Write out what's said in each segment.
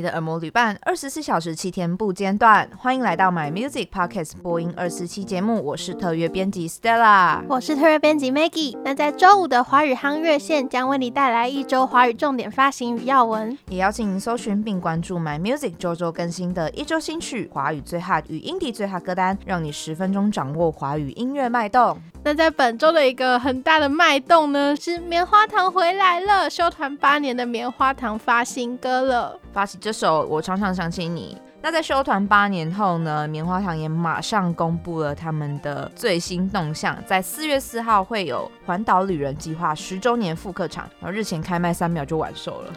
你的耳膜旅伴，二十四小时七天不间断。欢迎来到 My Music Podcast 播音二四七节目，我是特约编辑 Stella，我是特约编辑 Maggie。那在周五的华语夯乐线将为你带来一周华语重点发行与要闻，也邀请您搜寻并关注 My Music 周周更新的一周新曲、华语最 hot 与 indie 最 hot 歌单，让你十分钟掌握华语音乐脉动。那在本周的一个很大的脉动呢，是棉花糖回来了，休团八年的棉花糖发新歌了，发起这首我常常想起你。那在休团八年后呢，棉花糖也马上公布了他们的最新动向，在四月四号会有环岛旅人计划十周年复刻场，然后日前开卖三秒就完售了。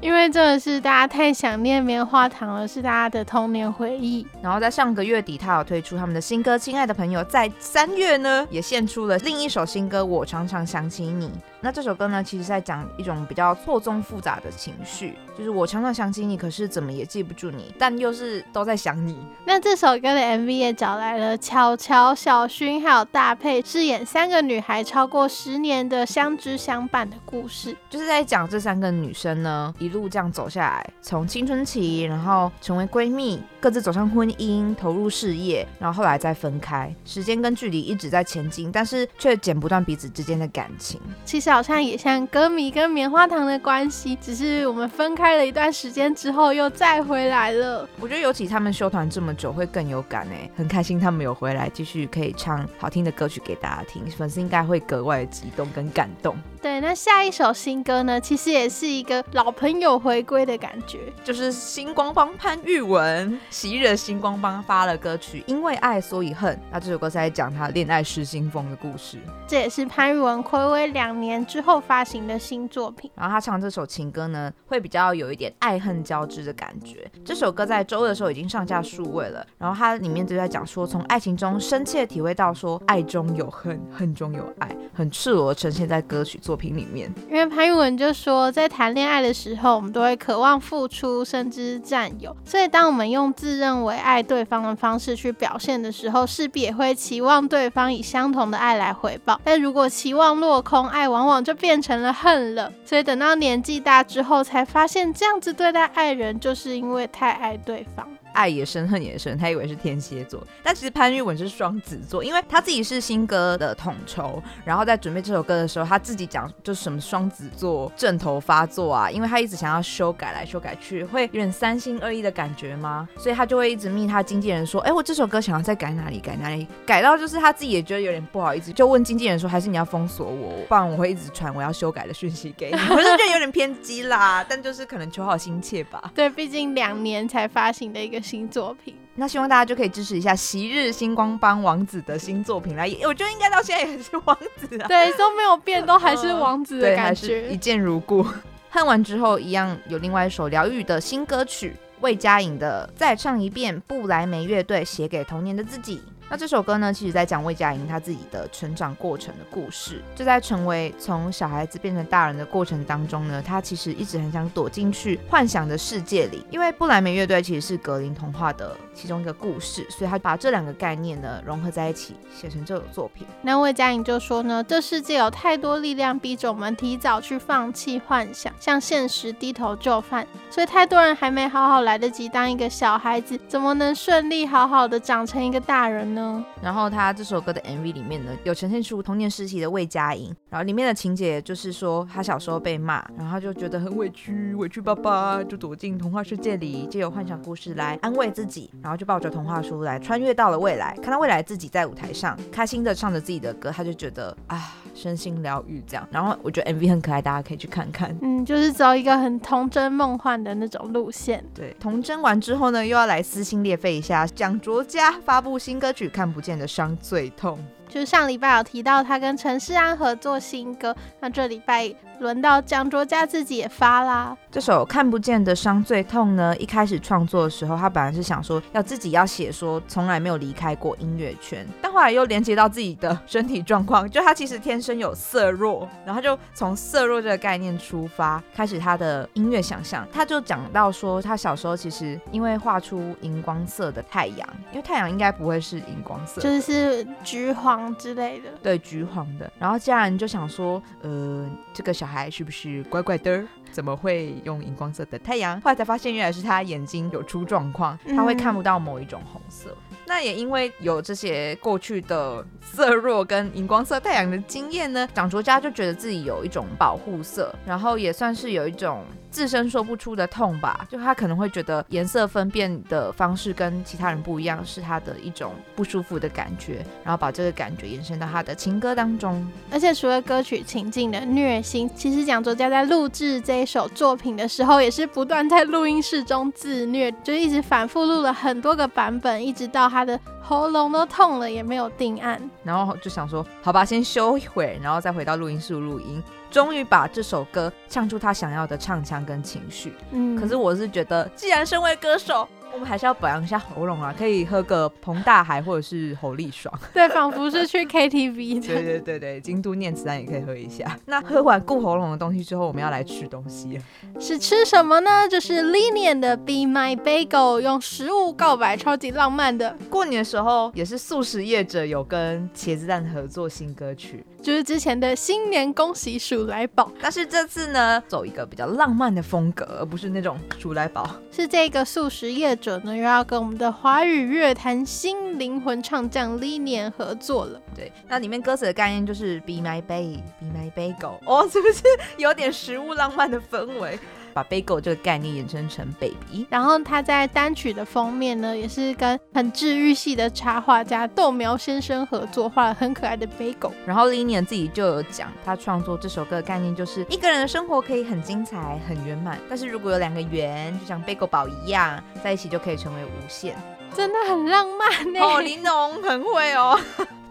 因为真的是大家太想念棉花糖了，是大家的童年回忆。然后在上个月底，他有推出他们的新歌《亲爱的朋友》，在三月呢也献出了另一首新歌《我常常想起你》。那这首歌呢，其实在讲一种比较错综复杂的情绪，就是我常常想起你，可是怎么也记不住你，但又是都在想你。那这首歌的 MV 也找来了乔乔、小薰还有大佩饰演三个女孩超过十年的相知相伴的故事，就是在讲这三个女生呢一路这样走下来，从青春期，然后成为闺蜜，各自走上婚姻，投入事业，然后后来再分开，时间跟距离一直在前进，但是却剪不断彼此之间的感情。其实。好像也像歌迷跟棉花糖的关系，只是我们分开了一段时间之后又再回来了。我觉得尤其他们休团这么久会更有感哎，很开心他们有回来，继续可以唱好听的歌曲给大家听，粉丝应该会格外的激动跟感动。对，那下一首新歌呢，其实也是一个老朋友回归的感觉，就是星光帮潘玉文，昔日星光帮发了歌曲《因为爱所以恨》，那这首歌是在讲他恋爱失心疯的故事，这也是潘玉文暌违两年之后发行的新作品。然后他唱这首情歌呢，会比较有一点爱恨交织的感觉。这首歌在周二的时候已经上架数位了，然后它里面就在讲说，从爱情中深切体会到说，爱中有恨，恨中有爱，很赤裸呈现在歌曲作品里面。因为潘玉文就说，在谈恋爱的时候，我们都会渴望付出，甚至占有。所以，当我们用自认为爱对方的方式去表现的时候，势必也会期望对方以相同的爱来回报。但如果期望落空，爱往往就变成了恨了。所以，等到年纪大之后，才发现这样子对待爱人，就是因为太爱对方。爱也深，恨也深。他以为是天蝎座，但其实潘玉文是双子座，因为他自己是新歌的统筹，然后在准备这首歌的时候，他自己讲就什么双子座阵头发作啊，因为他一直想要修改来修改去，会有点三心二意的感觉吗？所以他就会一直密他经纪人说，哎，我这首歌想要再改哪里改哪里，改到就是他自己也觉得有点不好意思，就问经纪人说，还是你要封锁我，不然我会一直传我要修改的讯息给你。我是觉得有点偏激啦，但就是可能求好心切吧。对，毕竟两年才发行的一个。新作品，那希望大家就可以支持一下昔日星光帮王子的新作品来，我觉得应该到现在也是王子啊，对，都没有变，都还是 王子的感觉，一见如故。看完之后，一样有另外一首疗愈的新歌曲，魏佳颖的再唱一遍，布莱梅乐队写给童年的自己。那这首歌呢，其实在讲魏佳莹她自己的成长过程的故事，就在成为从小孩子变成大人的过程当中呢，她其实一直很想躲进去幻想的世界里，因为不莱梅乐队其实是格林童话的其中一个故事，所以她把这两个概念呢融合在一起，写成这首作品。那魏佳莹就说呢，这世界有太多力量逼着我们提早去放弃幻想，向现实低头就范，所以太多人还没好好来得及当一个小孩子，怎么能顺利好好的长成一个大人呢？然后他这首歌的 MV 里面呢，有呈现出童年时期的魏佳莹，然后里面的情节就是说，他小时候被骂，然后他就觉得很委屈，委屈巴巴，就躲进童话世界里，借由幻想故事来安慰自己，然后就抱着童话书来穿越到了未来，看到未来自己在舞台上开心的唱着自己的歌，他就觉得啊，身心疗愈这样。然后我觉得 MV 很可爱，大家可以去看看。嗯，就是走一个很童真梦幻的那种路线。对，童真完之后呢，又要来撕心裂肺一下，蒋卓佳发布新歌曲。看不见的伤最痛，就是上礼拜有提到他跟陈势安合作新歌，那这礼拜。轮到蒋卓佳自己也发啦。这首看不见的伤最痛呢，一开始创作的时候，他本来是想说要自己要写说从来没有离开过音乐圈，但后来又连接到自己的身体状况，就他其实天生有色弱，然后就从色弱这个概念出发，开始他的音乐想象。他就讲到说，他小时候其实因为画出荧光色的太阳，因为太阳应该不会是荧光色，就是橘黄之类的，对，橘黄的。然后家人就想说，呃，这个小孩是不是怪怪的？怎么会用荧光色的太阳？后来才发现，原来是他眼睛有出状况，他会看不到某一种红色。嗯那也因为有这些过去的色弱跟荧光色太阳的经验呢，蒋卓家就觉得自己有一种保护色，然后也算是有一种自身说不出的痛吧。就他可能会觉得颜色分辨的方式跟其他人不一样，是他的一种不舒服的感觉，然后把这个感觉延伸到他的情歌当中。而且除了歌曲情境的虐心，其实蒋卓家在录制这一首作品的时候，也是不断在录音室中自虐，就一直反复录了很多个版本，一直到。他的喉咙都痛了，也没有定案，然后就想说，好吧，先休一会，然后再回到录音室录音，终于把这首歌唱出他想要的唱腔跟情绪。嗯，可是我是觉得，既然身为歌手。我们还是要保养一下喉咙啊，可以喝个彭大海或者是侯立爽。对，仿佛是去 KTV 对对对对，京都念慈庵也可以喝一下。那喝完顾喉咙的东西之后，我们要来吃东西。是吃什么呢？就是 LEENIUM 的 Be My Bagel，用食物告白，超级浪漫的。过年的时候，也是素食业者有跟茄子蛋合作新歌曲，就是之前的新年恭喜鼠来宝。但是这次呢，走一个比较浪漫的风格，而不是那种鼠来宝。是这个素食业者呢，又要跟我们的华语乐坛新灵魂唱将 LEENIUM 合作了。对，那里面歌词的概念就是 Be my baby, be my bagel，哦，是不是有点食物浪漫的氛围？把 bagel 这个概念衍生成 baby。然后他在单曲的封面呢，也是跟很治愈系的插画家豆苗先生合作，画了很可爱的 bagel。然后 Linian 自己就有讲，他创作这首歌的概念就是一个人的生活可以很精彩、很圆满，但是如果有两个圆，就像 bagel 堡一样，在一起就可以成为无限。真的很浪漫呢。哦，玲珑很会哦。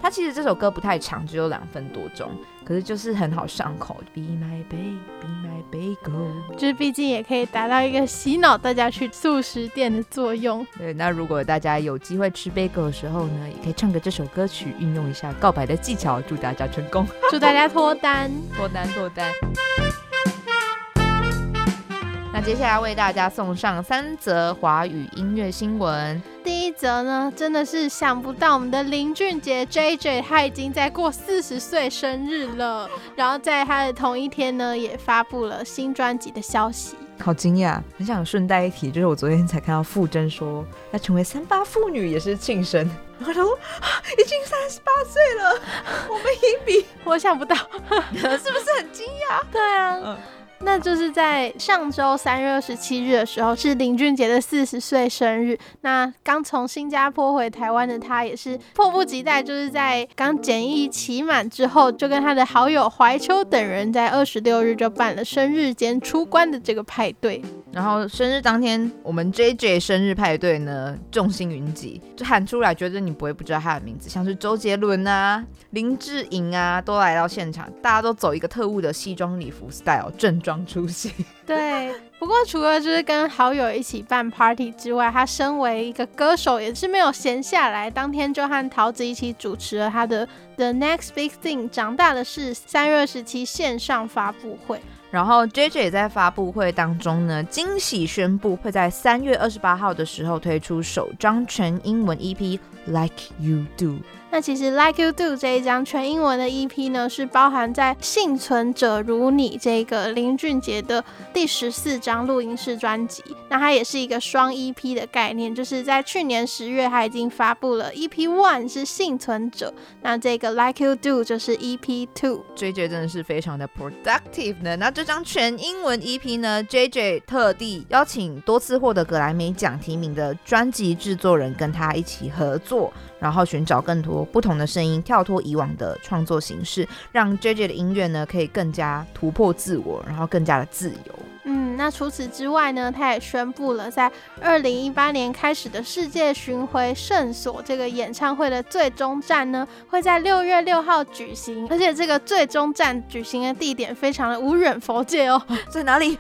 他其实这首歌不太长，只有两分多钟，可是就是很好上口。Be my baby, be my 就是毕竟也可以达到一个洗脑大家去素食店的作用。对，那如果大家有机会吃 bagel 的时候呢，也可以唱个这首歌曲，运用一下告白的技巧，祝大家成功，祝大家脱单，脱单，脱单。那接下来为大家送上三则华语音乐新闻。第一则呢，真的是想不到我们的林俊杰 JJ 他已经在过四十岁生日了，然后在他的同一天呢，也发布了新专辑的消息。好惊讶！很想顺带一提，就是我昨天才看到傅真说要成为三八妇女也是庆生，然后他说已经三十八岁了，我们一比，我想不到，是不是很惊讶？对啊。嗯那就是在上周三月二十七日的时候，是林俊杰的四十岁生日。那刚从新加坡回台湾的他，也是迫不及待，就是在刚检疫期满之后，就跟他的好友怀秋等人，在二十六日就办了生日兼出关的这个派对。然后生日当天，我们 JJ 生日派对呢，众星云集，就喊出来，觉得你不会不知道他的名字，像是周杰伦啊、林志颖啊，都来到现场，大家都走一个特务的西装礼服 style，正装出席。对，不过除了就是跟好友一起办 party 之外，他身为一个歌手，也是没有闲下来，当天就和桃子一起主持了他的 The Next Big Thing，长大的是三月二十七线上发布会。然后 JJ 也在发布会当中呢，惊喜宣布会在三月二十八号的时候推出首张全英文 EP Like You Do。那其实 Like You Do 这一张全英文的 EP 呢，是包含在《幸存者如你》这个林俊杰的第十四张录音室专辑。那它也是一个双 EP 的概念，就是在去年十月他已经发布了 EP One 是《幸存者》，那这个 Like You Do 就是 EP Two。JJ 真的是非常的 productive 呢。那这张全英文 EP 呢，JJ 特地邀请多次获得格莱美奖提名的专辑制作人跟他一起合作。然后寻找更多不同的声音，跳脱以往的创作形式，让 JJ 的音乐呢可以更加突破自我，然后更加的自由。嗯，那除此之外呢，他也宣布了在二零一八年开始的世界巡回圣所这个演唱会的最终站呢，会在六月六号举行，而且这个最终站举行的地点非常的无远佛界哦，在哪里？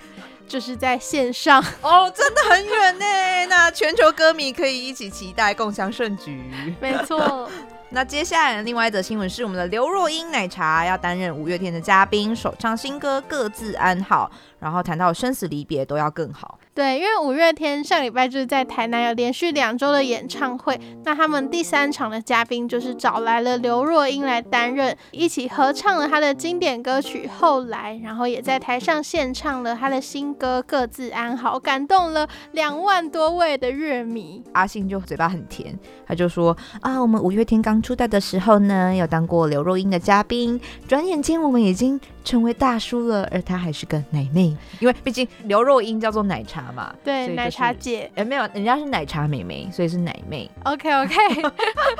就是在线上 哦，真的很远呢。那全球歌迷可以一起期待，共享盛举。没错。那接下来的另外一则新闻是，我们的刘若英奶茶要担任五月天的嘉宾，首唱新歌《各自安好》，然后谈到生死离别都要更好。对，因为五月天上礼拜就是在台南有连续两周的演唱会，那他们第三场的嘉宾就是找来了刘若英来担任，一起合唱了他的经典歌曲《后来》，然后也在台上献唱了他的新歌《各自安好》，感动了两万多位的乐迷。阿信就嘴巴很甜，他就说啊，我们五月天刚出道的时候呢，有当过刘若英的嘉宾，转眼间我们已经成为大叔了，而他还是个奶妹，因为毕竟刘若英叫做奶茶嘛，对，就是、奶茶姐，哎，没有，人家是奶茶妹妹，所以是奶妹。OK OK，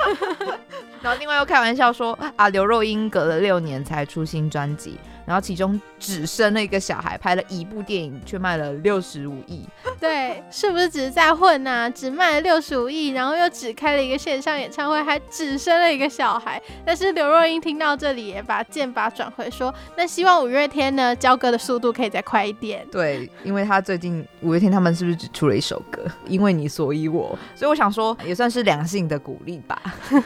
然后另外又开玩笑说啊，刘若英隔了六年才出新专辑。然后其中只生了一个小孩，拍了一部电影，却卖了六十五亿。对，是不是只是在混呐、啊？只卖了六十五亿，然后又只开了一个线上演唱会，还只生了一个小孩。但是刘若英听到这里，也把箭靶转回说：“那希望五月天呢，交歌的速度可以再快一点。”对，因为他最近五月天他们是不是只出了一首歌？因为你，所以我，所以我想说，也算是良性的鼓励吧。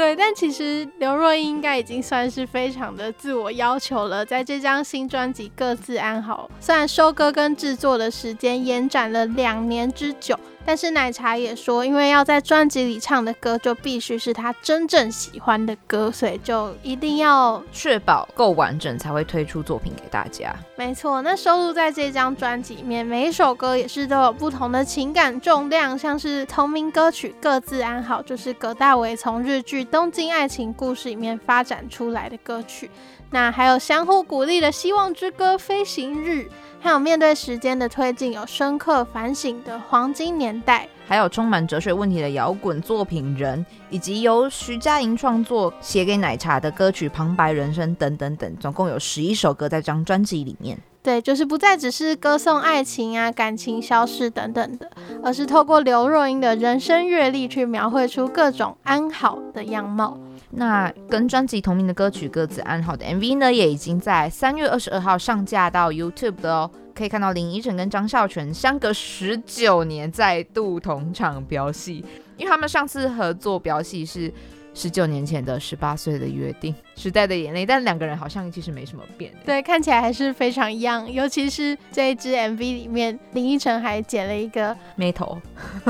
对，但其实刘若英应该已经算是非常的自我要求了。在这张新专辑《各自安好》，虽然收歌跟制作的时间延展了两年之久。但是奶茶也说，因为要在专辑里唱的歌就必须是他真正喜欢的歌，所以就一定要确保够完整才会推出作品给大家。没错，那收录在这张专辑里面，每一首歌也是都有不同的情感重量，像是同名歌曲《各自安好》，就是葛大为从日剧《东京爱情故事》里面发展出来的歌曲。那还有相互鼓励的《希望之歌》《飞行日》。还有面对时间的推进，有深刻反省的黄金年代，还有充满哲学问题的摇滚作品人，以及由徐佳莹创作写给奶茶的歌曲《旁白人生》等等等，总共有十一首歌在这张专辑里面。对，就是不再只是歌颂爱情啊、感情消逝等等的，而是透过刘若英的人生阅历去描绘出各种安好的样貌。那跟专辑同名的歌曲《各自安好》的 MV 呢，也已经在三月二十二号上架到 YouTube 的哦。可以看到林依晨跟张孝全相隔十九年再度同场飙戏，因为他们上次合作飙戏是十九年前的《十八岁的约定》，时代的眼泪，但两个人好像其实没什么变。对，看起来还是非常一样，尤其是这一支 MV 里面，林依晨还剪了一个眉头，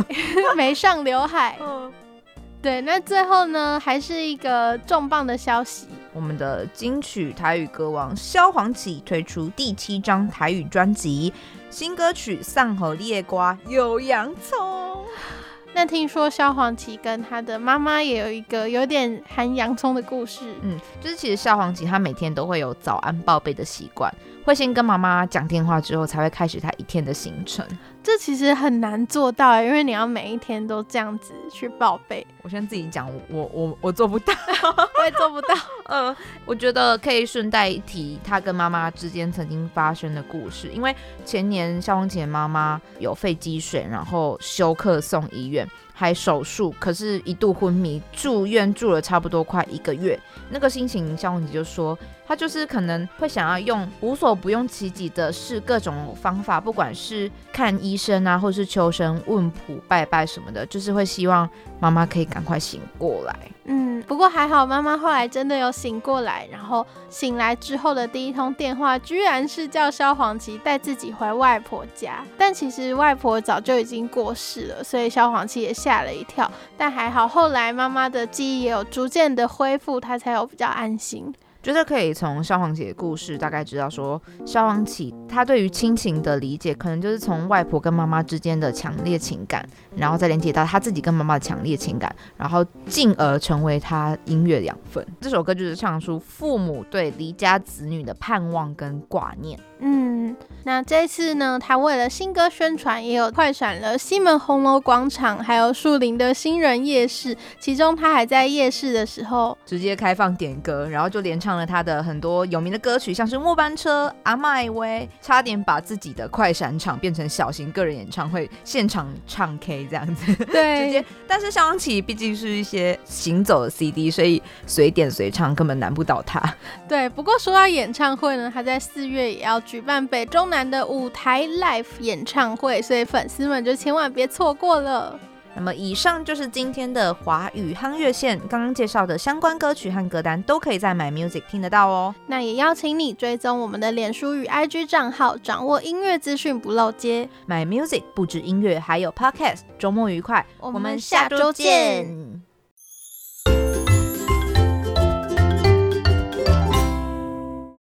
没上刘海。对，那最后呢，还是一个重磅的消息，我们的金曲台语歌王萧煌奇推出第七张台语专辑，新歌曲《上河列瓜有洋葱》。那听说萧煌奇跟他的妈妈也有一个有点含洋葱的故事，嗯，就是其实萧煌奇他每天都会有早安报备的习惯，会先跟妈妈讲电话之后才会开始他一天的行程。这其实很难做到，因为你要每一天都这样子去报备。我先自己讲，我我我做不到，我也做不到。呃，我觉得可以顺带一提他跟妈妈之间曾经发生的故事，因为前年萧煌奇的妈妈有肺积水，然后休克送医院。还手术，可是一度昏迷，住院住了差不多快一个月。那个心情，萧煌奇就说，他就是可能会想要用无所不用其极的试各种方法，不管是看医生啊，或是求神问卜、拜拜什么的，就是会希望妈妈可以赶快醒过来。嗯，不过还好，妈妈后来真的有醒过来，然后醒来之后的第一通电话，居然是叫萧煌奇带自己回外婆家。但其实外婆早就已经过世了，所以萧煌奇也吓了一跳。但还好，后来妈妈的记忆也有逐渐的恢复，她才有比较安心。觉得可以从萧煌奇的故事大概知道说，萧煌奇他对于亲情的理解，可能就是从外婆跟妈妈之间的强烈情感，然后再连接到他自己跟妈妈的强烈情感，然后进而成为他音乐养分。这首歌就是唱出父母对离家子女的盼望跟挂念。嗯，那这次呢，他为了新歌宣传，也有快闪了西门红楼广场，还有树林的新人夜市。其中他还在夜市的时候直接开放点歌，然后就连唱了他的很多有名的歌曲，像是《末班车》、《阿麦威》，差点把自己的快闪场变成小型个人演唱会，现场唱 K 这样子。对，直接。但是萧煌奇毕竟是一些行走的 CD，所以随点随唱根本难不倒他。对，不过说到演唱会呢，他在四月也要。举办北中南的舞台 live 演唱会，所以粉丝们就千万别错过了。那么以上就是今天的华语夯乐线，刚刚介绍的相关歌曲和歌单都可以在 My Music 听得到哦。那也邀请你追踪我们的脸书与 IG 账号，掌握音乐资讯不漏接。My Music 不止音乐，还有 Podcast。周末愉快，我们下周见。